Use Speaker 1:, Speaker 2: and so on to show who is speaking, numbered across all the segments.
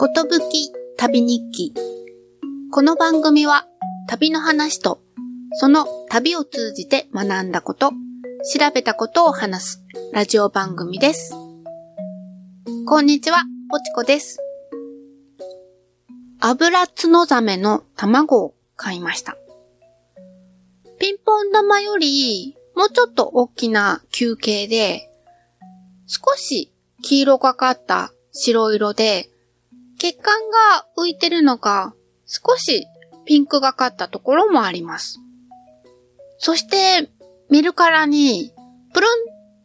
Speaker 1: ことぶき旅日記。この番組は旅の話とその旅を通じて学んだこと、調べたことを話すラジオ番組です。こんにちは、ぽちこです。油角ザメの卵を買いました。ピンポン玉よりもうちょっと大きな球形で、少し黄色がかった白色で、血管が浮いてるのか、少しピンクがかったところもあります。そして、見るからに、プルン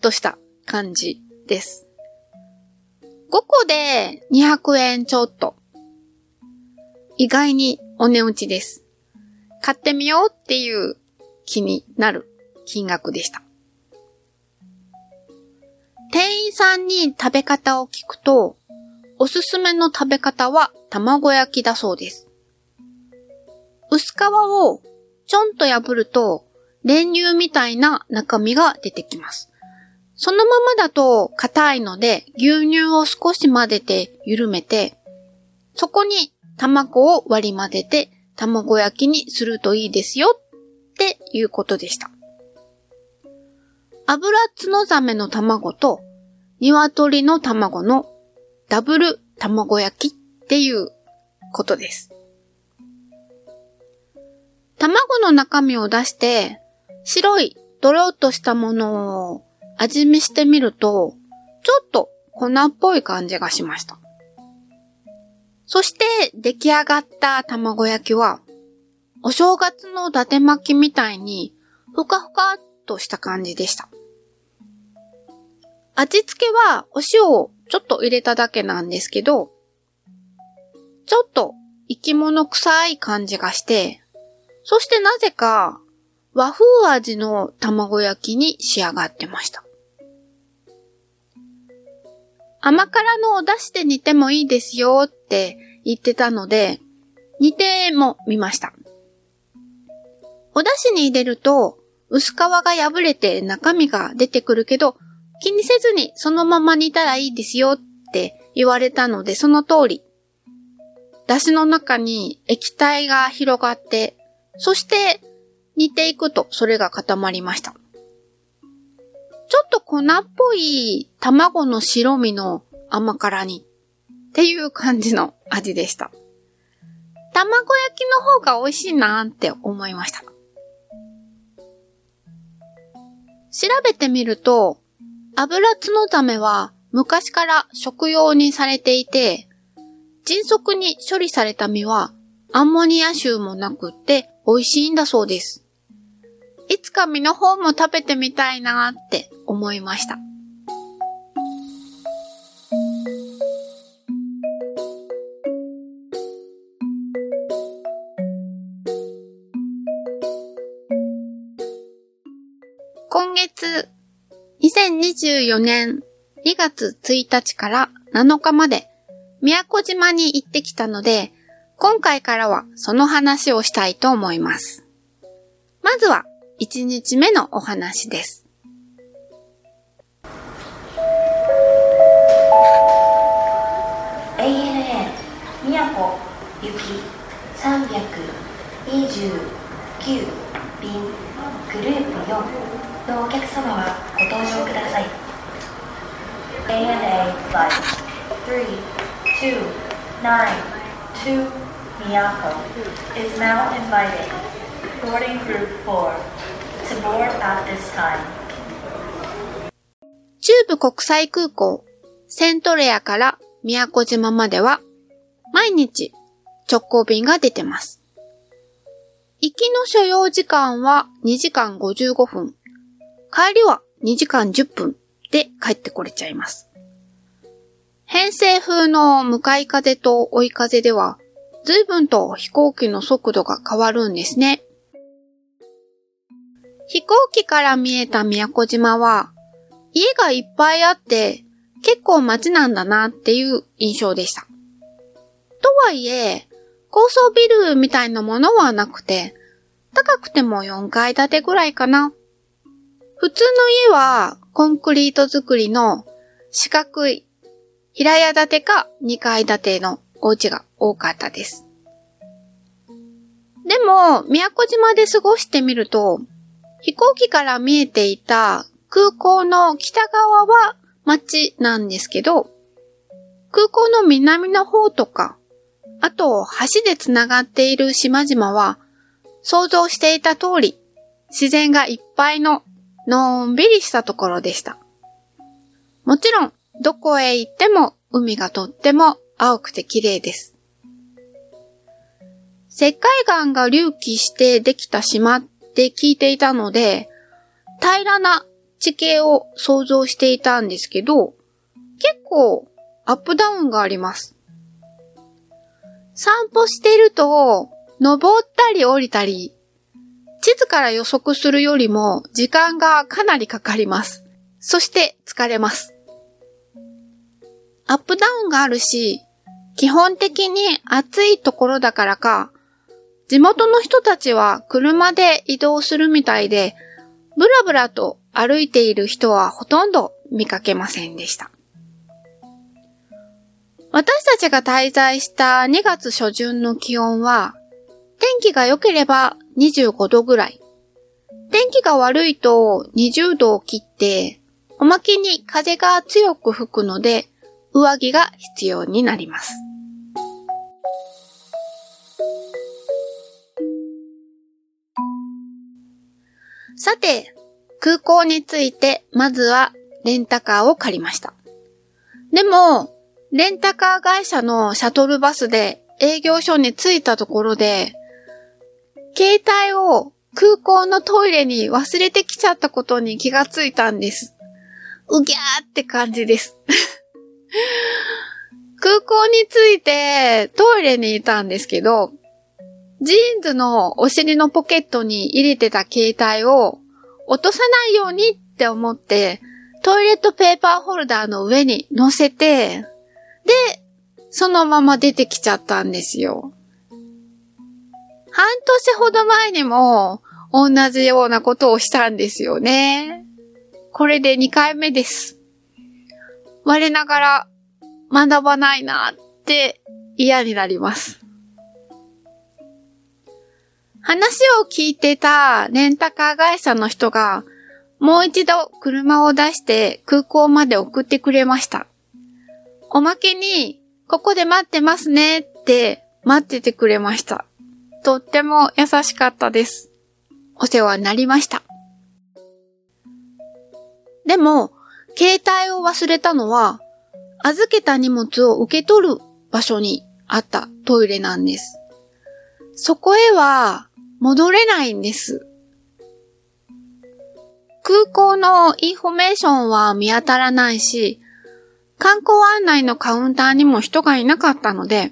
Speaker 1: とした感じです。5個で200円ちょっと。意外にお値打ちです。買ってみようっていう気になる金額でした。店員さんに食べ方を聞くと、おすすめの食べ方は卵焼きだそうです。薄皮をちょんと破ると練乳みたいな中身が出てきます。そのままだと硬いので牛乳を少し混ぜて緩めて、そこに卵を割り混ぜて卵焼きにするといいですよっていうことでした。油角ザメの卵と鶏の卵のダブル卵焼きっていうことです。卵の中身を出して、白いドロッとしたものを味見してみると、ちょっと粉っぽい感じがしました。そして出来上がった卵焼きは、お正月の伊達巻きみたいに、ふかふかっとした感じでした。味付けはお塩をちょっと入れただけなんですけど、ちょっと生き物臭い感じがして、そしてなぜか和風味の卵焼きに仕上がってました。甘辛のお出汁で煮てもいいですよって言ってたので、煮てもみました。お出汁に入れると薄皮が破れて中身が出てくるけど、気にせずにそのまま煮たらいいですよって言われたのでその通り。出汁の中に液体が広がって、そして煮ていくとそれが固まりました。ちょっと粉っぽい卵の白身の甘辛煮っていう感じの味でした。卵焼きの方が美味しいなーって思いました。調べてみると、油津のためは昔から食用にされていて、迅速に処理された身はアンモニア臭もなくって美味しいんだそうです。いつか身の方も食べてみたいなって思いました。2024年2月1日から7日まで宮古島に行ってきたので、今回からはその話をしたいと思います。まずは1日目のお話です。
Speaker 2: ANA 宮古行き329便グループ4のお客様はご搭乗ください ANA Flight 3292 Miyako is now invited boarding group 4 to board at this time
Speaker 1: 中部国際空港セントレアから宮古島までは毎日直行便が出てます。行きの所要時間は2時間55分。帰りは2時間10分で帰ってこれちゃいます。偏西風の向かい風と追い風では随分と飛行機の速度が変わるんですね。飛行機から見えた宮古島は家がいっぱいあって結構街なんだなっていう印象でした。とはいえ、高層ビルみたいなものはなくて、高くても4階建てぐらいかな。普通の家はコンクリート作りの四角い平屋建てか2階建てのお家が多かったです。でも、宮古島で過ごしてみると、飛行機から見えていた空港の北側は街なんですけど、空港の南の方とか、あと橋で繋がっている島々は、想像していた通り、自然がいっぱいののんびりしたところでした。もちろん、どこへ行っても海がとっても青くて綺麗です。石灰岩が隆起してできた島って聞いていたので、平らな地形を想像していたんですけど、結構アップダウンがあります。散歩してると、登ったり降りたり、地図から予測するよりも時間がかなりかかります。そして疲れます。アップダウンがあるし、基本的に暑いところだからか、地元の人たちは車で移動するみたいで、ブラブラと歩いている人はほとんど見かけませんでした。私たちが滞在した2月初旬の気温は、天気が良ければ25度ぐらい。天気が悪いと20度を切って、おまけに風が強く吹くので、上着が必要になります。さて、空港について、まずはレンタカーを借りました。でも、レンタカー会社のシャトルバスで営業所に着いたところで、携帯を空港のトイレに忘れてきちゃったことに気がついたんです。うぎゃーって感じです。空港に着いてトイレにいたんですけど、ジーンズのお尻のポケットに入れてた携帯を落とさないようにって思って、トイレットペーパーホルダーの上に乗せて、で、そのまま出てきちゃったんですよ。半年ほど前にも同じようなことをしたんですよね。これで2回目です。我ながら学ばないなって嫌になります。話を聞いてたレンタカー会社の人が、もう一度車を出して空港まで送ってくれました。おまけに、ここで待ってますねって待っててくれました。とっても優しかったです。お世話になりました。でも、携帯を忘れたのは、預けた荷物を受け取る場所にあったトイレなんです。そこへは戻れないんです。空港のインフォメーションは見当たらないし、観光案内のカウンターにも人がいなかったので、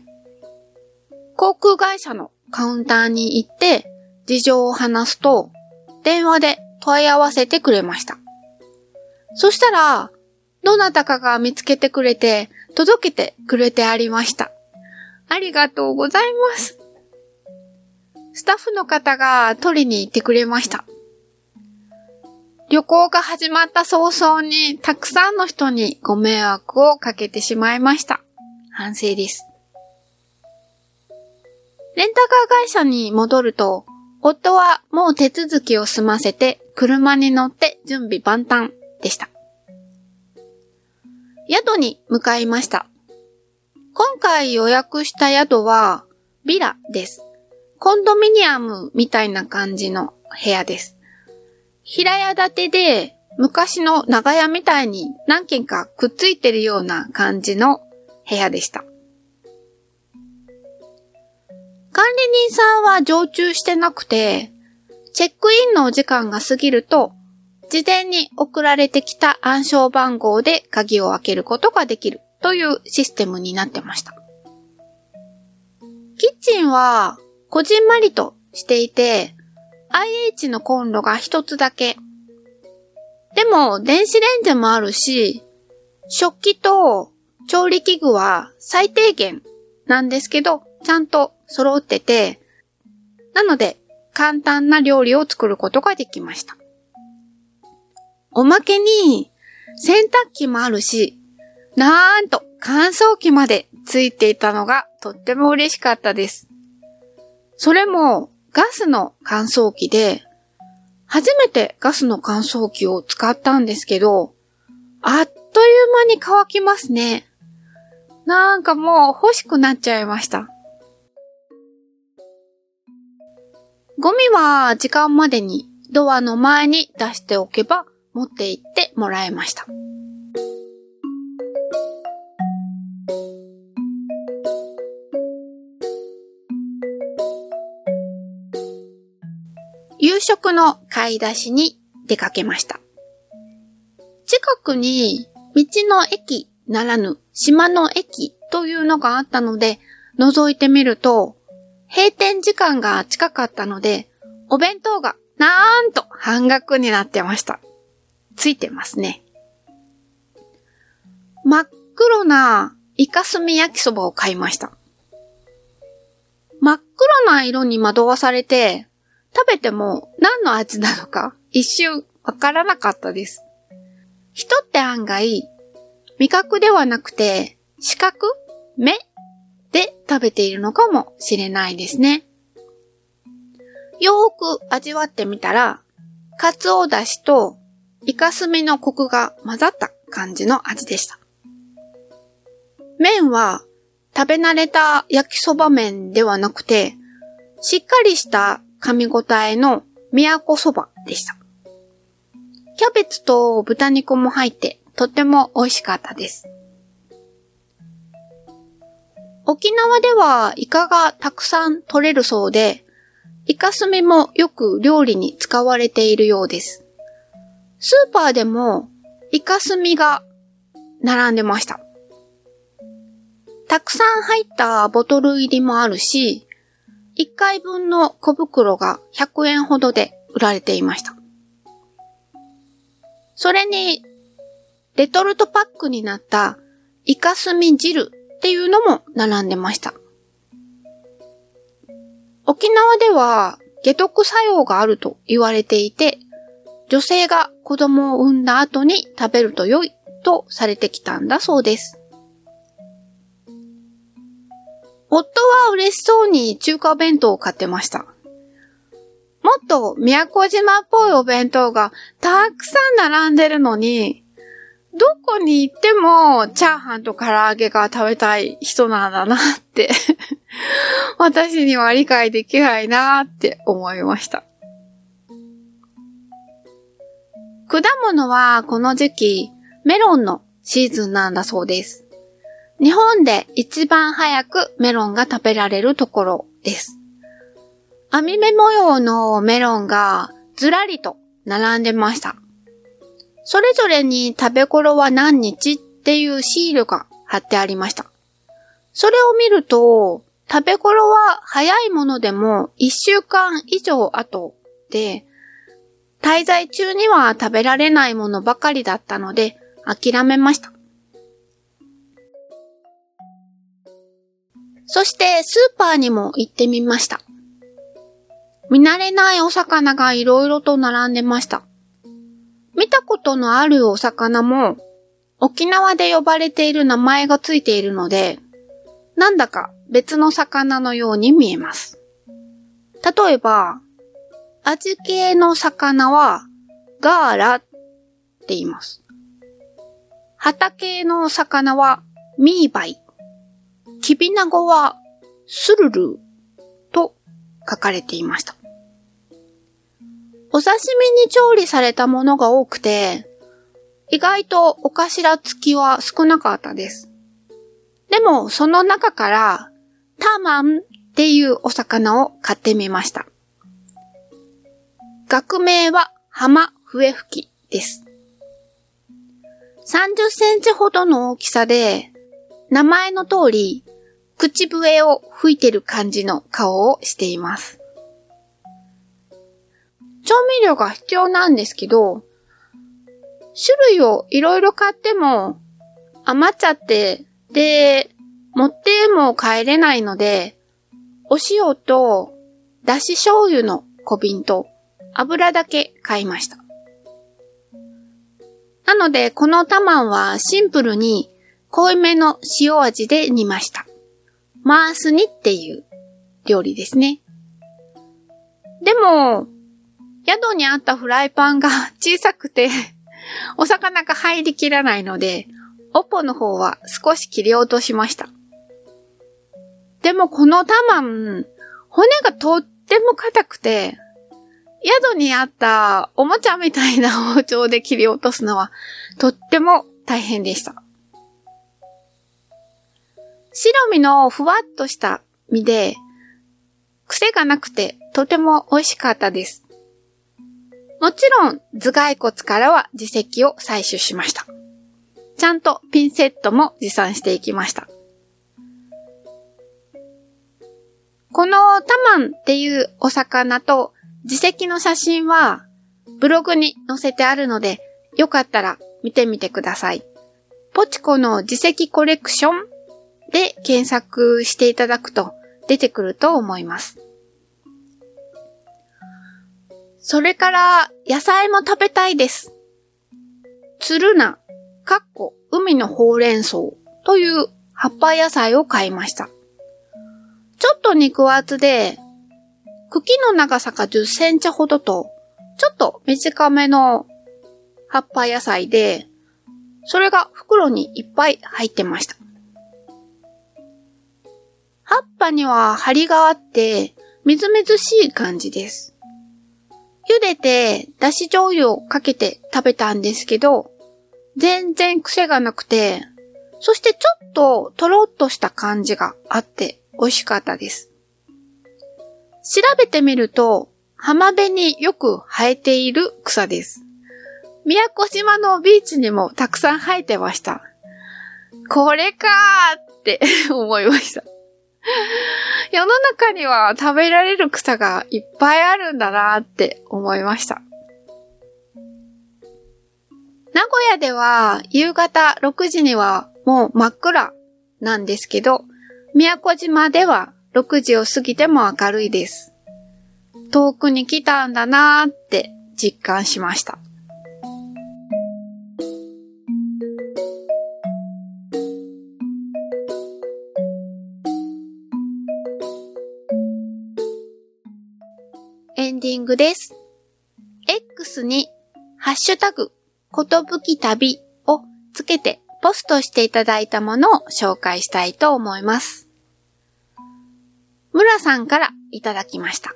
Speaker 1: 航空会社のカウンターに行って事情を話すと、電話で問い合わせてくれました。そしたら、どなたかが見つけてくれて、届けてくれてありました。ありがとうございます。スタッフの方が取りに行ってくれました。旅行が始まった早々にたくさんの人にご迷惑をかけてしまいました。反省です。レンタカー会社に戻ると、夫はもう手続きを済ませて車に乗って準備万端でした。宿に向かいました。今回予約した宿はビラです。コンドミニアムみたいな感じの部屋です。平屋建てで昔の長屋みたいに何軒かくっついてるような感じの部屋でした。人さんは常駐してなくて、チェックインのお時間が過ぎると、事前に送られてきた暗証番号で鍵を開けることができるというシステムになってました。キッチンは、こじんまりとしていて、IH のコンロが一つだけ。でも、電子レンジもあるし、食器と調理器具は最低限なんですけど、ちゃんと揃ってて、なので、簡単な料理を作ることができました。おまけに、洗濯機もあるし、なんと乾燥機までついていたのがとっても嬉しかったです。それもガスの乾燥機で、初めてガスの乾燥機を使ったんですけど、あっという間に乾きますね。なんかもう欲しくなっちゃいました。ゴミは時間までにドアの前に出しておけば持って行ってもらえました。夕食の買い出しに出かけました。近くに道の駅ならぬ島の駅というのがあったので、覗いてみると、閉店時間が近かったので、お弁当がなんと半額になってました。ついてますね。真っ黒なイカスミ焼きそばを買いました。真っ黒な色に惑わされて、食べても何の味なのか一瞬わからなかったです。人って案外、味覚ではなくて、視覚？目？で食べているのかもしれないですね。よーく味わってみたら、カツオだしとイカスミのコクが混ざった感じの味でした。麺は食べ慣れた焼きそば麺ではなくて、しっかりした噛み応えの都そばでした。キャベツと豚肉も入ってとっても美味しかったです。沖縄ではイカがたくさん取れるそうで、イカスミもよく料理に使われているようです。スーパーでもイカスミが並んでました。たくさん入ったボトル入りもあるし、1回分の小袋が100円ほどで売られていました。それに、レトルトパックになったイカスミ汁っていうのも並んでました。沖縄では解毒作用があると言われていて、女性が子供を産んだ後に食べると良いとされてきたんだそうです。夫は嬉しそうに中華弁当を買ってました。もっと宮古島っぽいお弁当がたくさん並んでるのに、どこに行っても、チャーハンと唐揚げが食べたい人なんだなって 私には理解できないなって思いました。果物はこの時期、メロンのシーズンなんだそうです。日本で一番早くメロンが食べられるところです。網目模様のメロンがずらりと並んでました。それぞれに食べ頃は何日っていうシールが貼ってありました。それを見ると、食べ頃は早いものでも1週間以上後で、滞在中には食べられないものばかりだったので諦めました。そしてスーパーにも行ってみました。見慣れないお魚がいろいろと並んでました。見たことのあるお魚も、沖縄で呼ばれている名前がついているので、なんだか別の魚のように見えます。例えば、味系の魚はガーラって言います。旗系の魚はミーバイ。キビナゴはスルルと書かれていました。お刺身に調理されたものが多くて、意外とお頭付きは少なかったです。でも、その中から、タマンっていうお魚を買ってみました。学名は浜笛吹きです。30センチほどの大きさで、名前の通り、口笛を吹いてる感じの顔をしています。調味料が必要なんですけど、種類をいろいろ買っても余っちゃって、で、持っても帰れないので、お塩とだし醤油の小瓶と油だけ買いました。なので、このタマンはシンプルに濃いめの塩味で煮ました。マースニっていう料理ですね。でも、宿にあったフライパンが 小さくて、お魚が入りきらないので、オポの方は少し切り落としました。でもこのタマン、骨がとっても硬くて、宿にあったおもちゃみたいな包丁で切り落とすのはとっても大変でした。白身のふわっとした身で、癖がなくてとても美味しかったです。もちろん頭蓋骨からは耳石を採取しました。ちゃんとピンセットも持参していきました。このタマンっていうお魚と自石の写真はブログに載せてあるので、よかったら見てみてください。ポチコの自石コレクションで検索していただくと出てくると思います。それから野菜も食べたいです。つるな、かっこ海のほうれん草という葉っぱ野菜を買いました。ちょっと肉厚で茎の長さが10センチほどと、ちょっと短めの葉っぱ野菜で、それが袋にいっぱい入ってました。葉っぱには張りがあって、みずみずしい感じです。茹でて、だし醤油をかけて食べたんですけど、全然癖がなくて、そしてちょっととろっとした感じがあって美味しかったです。調べてみると、浜辺によく生えている草です。宮古島のビーチにもたくさん生えてました。これかーって思いました。世の中には食べられる草がいっぱいあるんだなって思いました。名古屋では夕方6時にはもう真っ暗なんですけど、宮古島では6時を過ぎても明るいです。遠くに来たんだなーって実感しました。ディングです。X にハッシュタグ、ことぶき旅をつけてポストしていただいたものを紹介したいと思います。村さんからいただきました。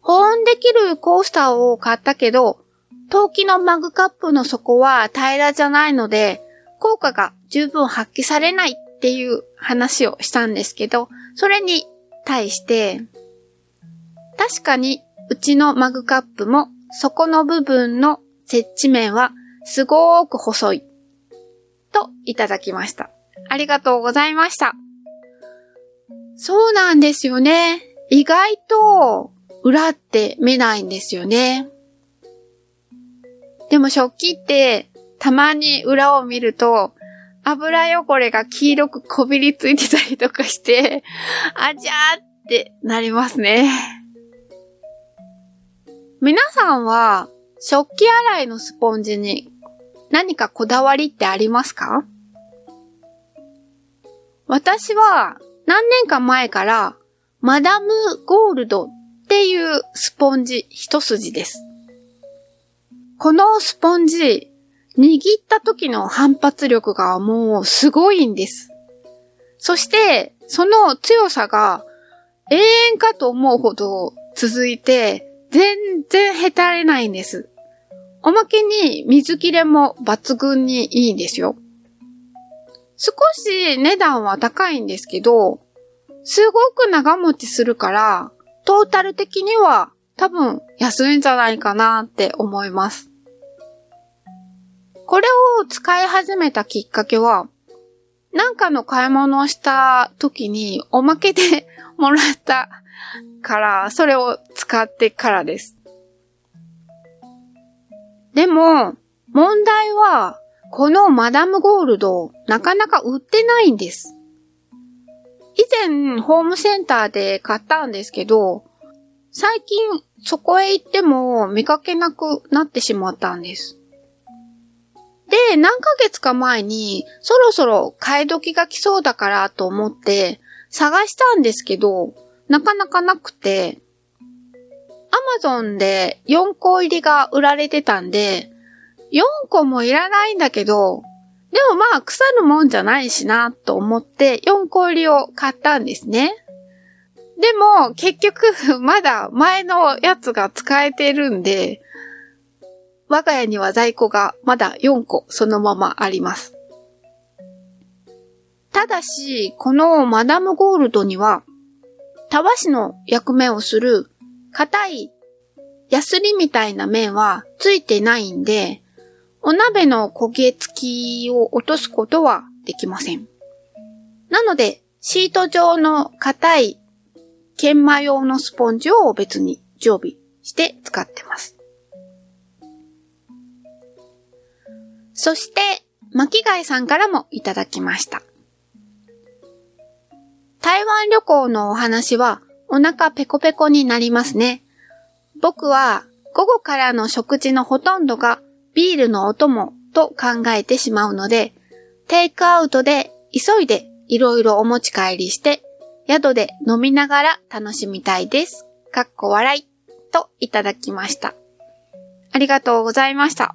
Speaker 1: 保温できるコースターを買ったけど、陶器のマグカップの底は平らじゃないので、効果が十分発揮されないっていう話をしたんですけど、それに対して、確かにうちのマグカップも底の部分の接地面はすごーく細い。といただきました。ありがとうございました。そうなんですよね。意外と裏って見ないんですよね。でも食器ってたまに裏を見ると油汚れが黄色くこびりついてたりとかして、あじゃーってなりますね。皆さんは食器洗いのスポンジに何かこだわりってありますか？私は何年か前から、マダムゴールドっていうスポンジ一筋です。このスポンジ、握った時の反発力がもうすごいんです。そして、その強さが永遠かと思うほど続いて、全然へたれないんです。おまけに水切れも抜群にいいんですよ。少し値段は高いんですけど、すごく長持ちするから、トータル的には多分安いんじゃないかなって思います。これを使い始めたきっかけは、なんかの買い物をした時におまけで もらったから、それを使ってからです。でも、問題は、このマダムゴールド、なかなか売ってないんです。以前、ホームセンターで買ったんですけど、最近そこへ行っても見かけなくなってしまったんです。で、何ヶ月か前に、そろそろ買い時が来そうだからと思って、探したんですけど、なかなかなくて、アマゾンで4個入りが売られてたんで、4個もいらないんだけど、でもまあ腐るもんじゃないしなと思って4個入りを買ったんですね。でも結局 まだ前のやつが使えてるんで、我が家には在庫がまだ4個そのままあります。ただし、このマダムゴールドには、たわしの役目をする硬いヤスリみたいな面はついてないんで、お鍋の焦げ付きを落とすことはできません。なので、シート状の硬い研磨用のスポンジを別に常備して使ってます。そして、巻貝さんからもいただきました。台湾旅行のお話はお腹ペコペコになりますね。僕は午後からの食事のほとんどがビールのお供と考えてしまうので、テイクアウトで急いでいろいろお持ち帰りして、宿で飲みながら楽しみたいです。かっこ笑い。といただきました。ありがとうございました。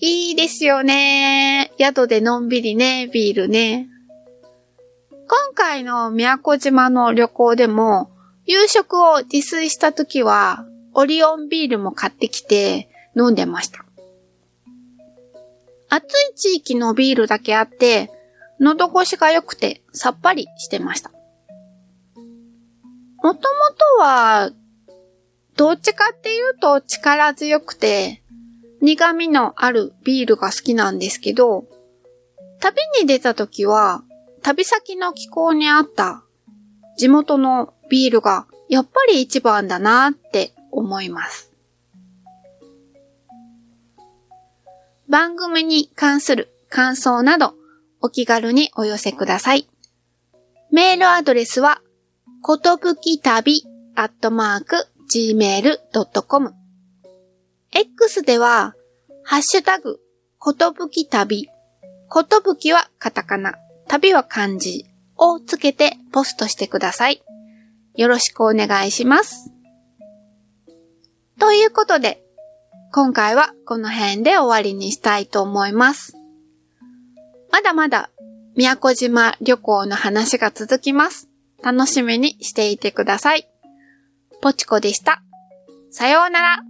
Speaker 1: いいですよね。宿でのんびりね、ビールね。今回の宮古島の旅行でも、夕食を自炊した時は、オリオンビールも買ってきて、飲んでました。暑い地域のビールだけあって、喉越しが良くてさっぱりしてました。もともとは、どっちかっていうと力強くて、苦味のあるビールが好きなんですけど、旅に出た時は、旅先の気候に合った地元のビールがやっぱり一番だなって思います。番組に関する感想などお気軽にお寄せください。メールアドレスは、ことぶき旅アットマーク gmail.com X では、ハッシュタグ、ことぶき旅、ことぶきはカタカナ、旅は漢字をつけてポストしてください。よろしくお願いします。ということで、今回はこの辺で終わりにしたいと思います。まだまだ宮古島旅行の話が続きます。楽しみにしていてください。ポチコでした。さようなら。